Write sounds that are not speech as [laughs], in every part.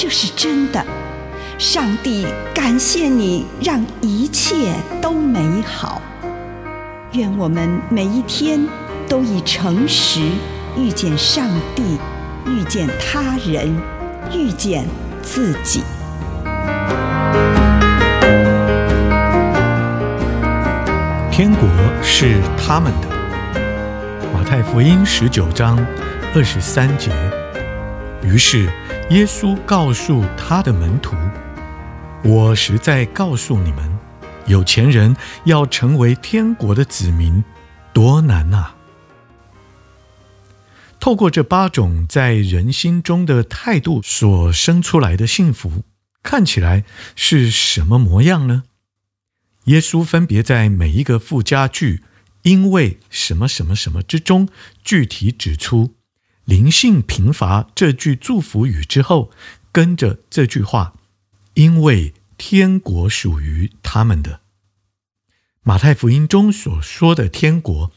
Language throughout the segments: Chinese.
这是真的。上帝感谢你，让一切都美好。愿我们每一天都以诚实遇见上帝，遇见他人，遇见自己。天国是他们的。马太福音十九章二十三节。于是耶稣告诉他的门徒：“我实在告诉你们，有钱人要成为天国的子民，多难啊！”透过这八种在人心中的态度所生出来的幸福，看起来是什么模样呢？耶稣分别在每一个附加句“因为什么什么什么”之中，具体指出灵性贫乏这句祝福语之后，跟着这句话：“因为天国属于他们的。”马太福音中所说的天国，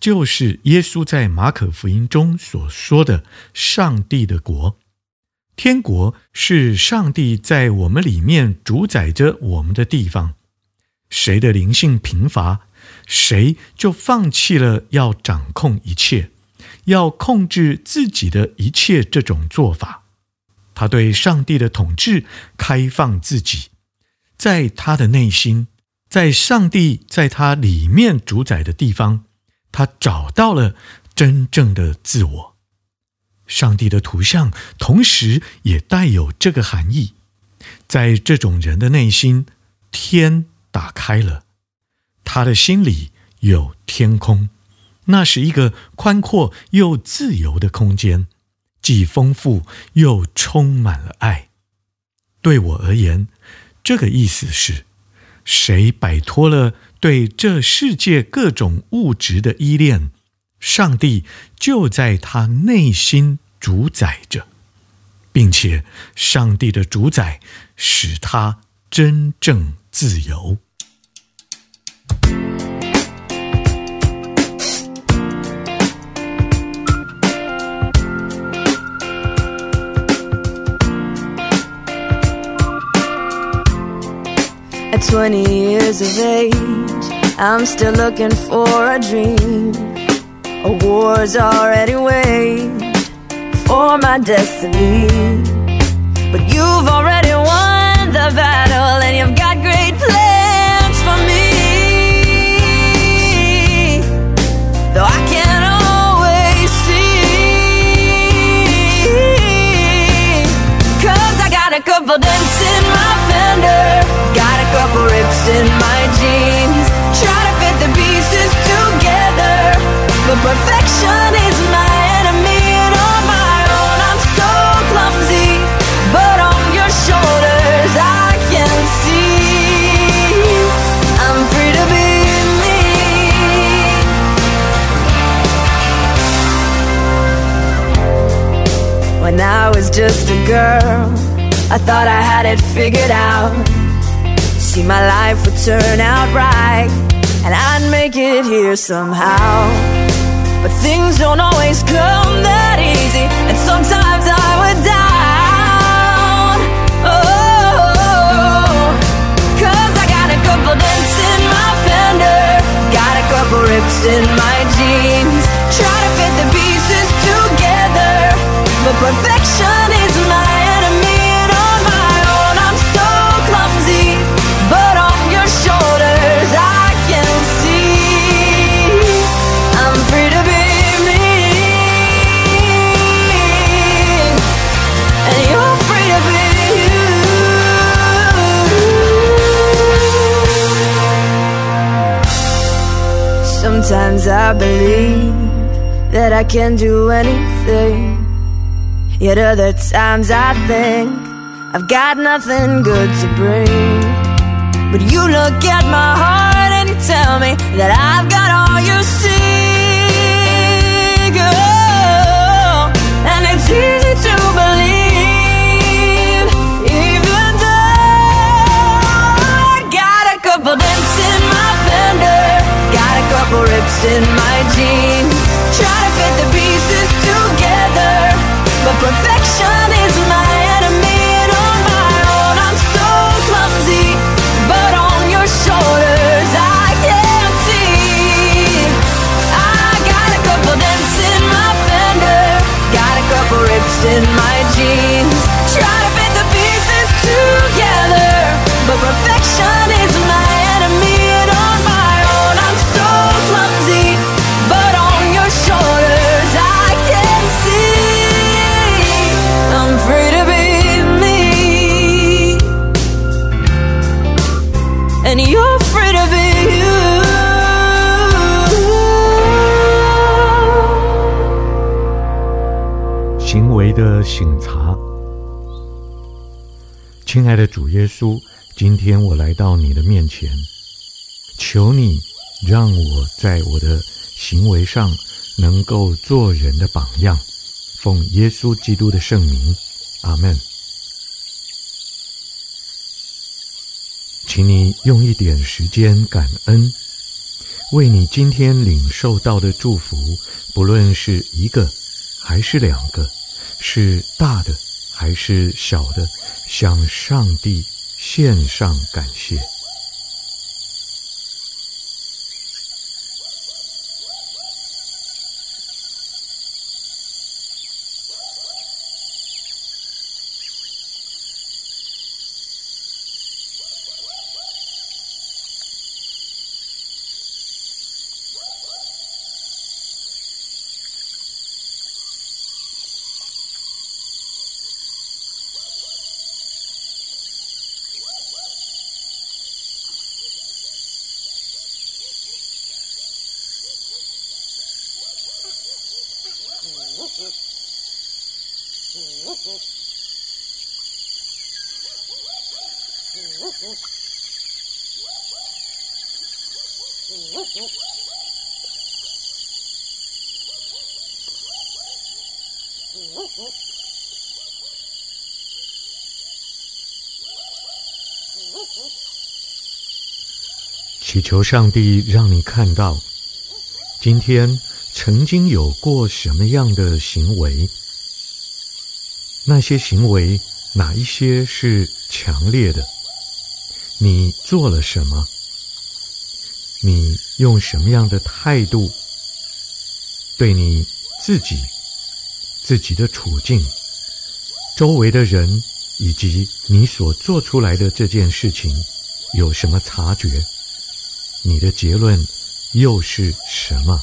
就是耶稣在马可福音中所说的上帝的国。天国是上帝在我们里面主宰着我们的地方。谁的灵性贫乏，谁就放弃了要掌控一切，要控制自己的一切这种做法。他对上帝的统治开放自己，在他的内心，在上帝在他里面主宰的地方，他找到了真正的自我。上帝的图像同时也带有这个含义，在这种人的内心，天。打开了，他的心里有天空，那是一个宽阔又自由的空间，既丰富又充满了爱。对我而言，这个意思是：谁摆脱了对这世界各种物质的依恋，上帝就在他内心主宰着，并且上帝的主宰使他真正自由。At twenty years of age, I'm still looking for a dream. A war's already waged for my destiny. But you've already just a girl, I thought I had it figured out. See, my life would turn out right, and I'd make it here somehow. But things don't always come that easy, and sometimes I would down. Oh, cause I got a couple dents in my fender, got a couple rips in my jeans. Try to fit the pieces together, but perfection Sometimes I believe that I can do anything. Yet other times I think I've got nothing good to bring. But you look at my heart and you tell me that I've got all you see. Oh, and it's easy in 行为的省察，亲爱的主耶稣，今天我来到你的面前，求你让我在我的行为上能够做人的榜样，奉耶稣基督的圣名，阿门。请你用一点时间感恩，为你今天领受到的祝福，不论是一个还是两个，是大的还是小的，向上帝献上感谢。祈求上帝让你看到，今天曾经有过什么样的行为，那些行为哪一些是强烈的？你做了什么？你用什么样的态度对你自己、自己的处境、周围的人以及你所做出来的这件事情有什么察觉？你的结论又是什么？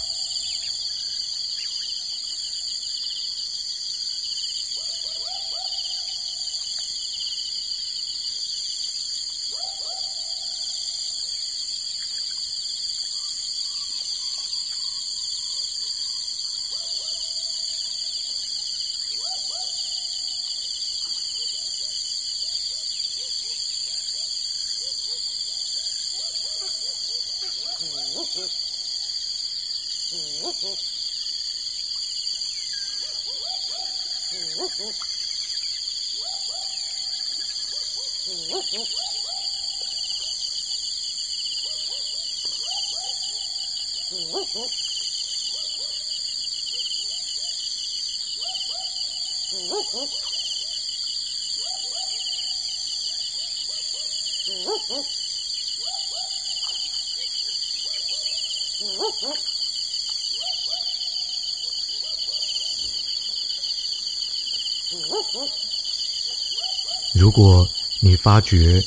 如果你发觉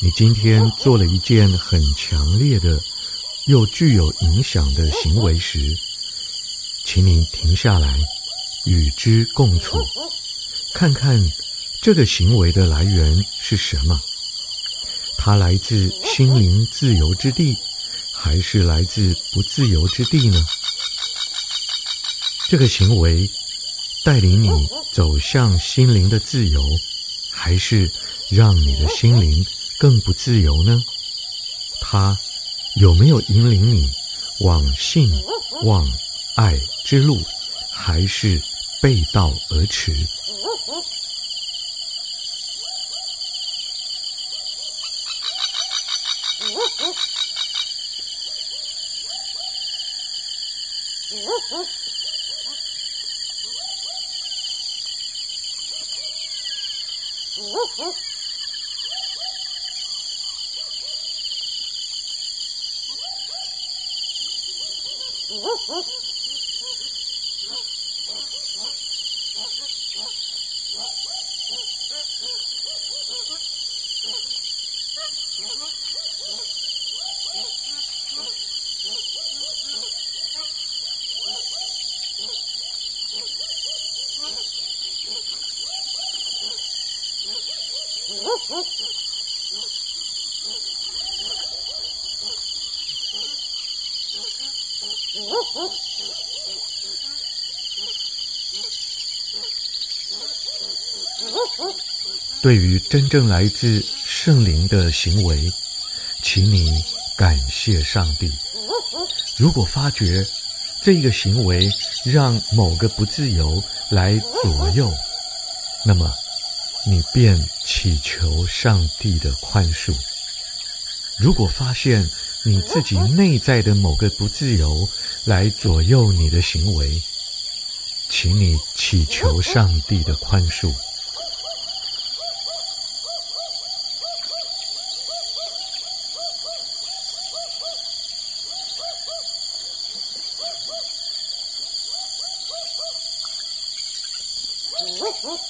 你今天做了一件很强烈的又具有影响的行为时，请你停下来与之共处，看看这个行为的来源是什么？它来自心灵自由之地，还是来自不自由之地呢？这个行为带领你走向心灵的自由，还是让你的心灵更不自由呢？它有没有引领你往信、往、爱之路，还是背道而驰？Oh, [laughs] 对于真正来自圣灵的行为，请你感谢上帝。如果发觉这个行为让某个不自由来左右，那么你便祈求上帝的宽恕。如果发现你自己内在的某个不自由来左右你的行为，请你祈求上帝的宽恕。Woof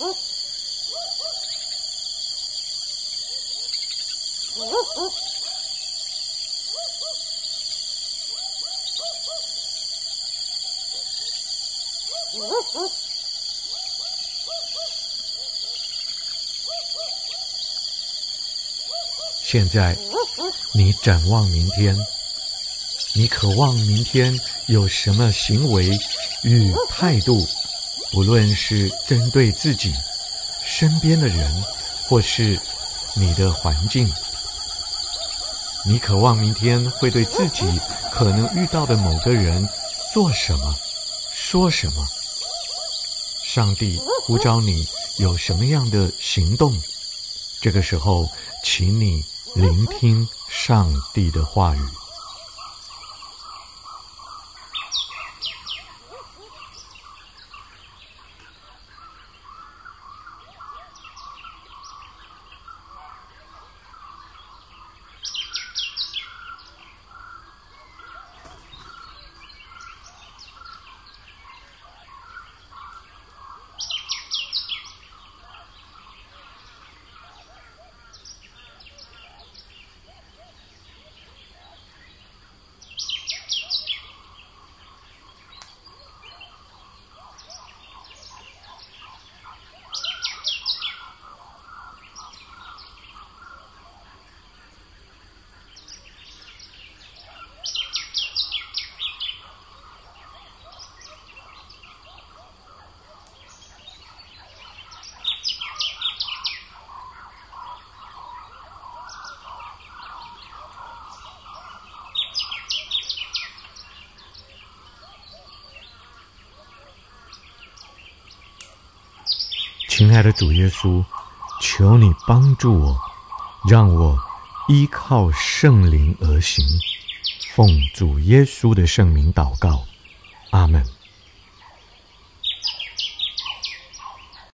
woof. 现在，你展望明天，你渴望明天有什么行为与态度？不论是针对自己、身边的人，或是你的环境，你渴望明天会对自己可能遇到的某个人做什么、说什么？上帝呼召你有什么样的行动？这个时候，请你。聆听上帝的话语。亲爱的主耶稣，求你帮助我，让我依靠圣灵而行。奉主耶稣的圣名祷告，阿门。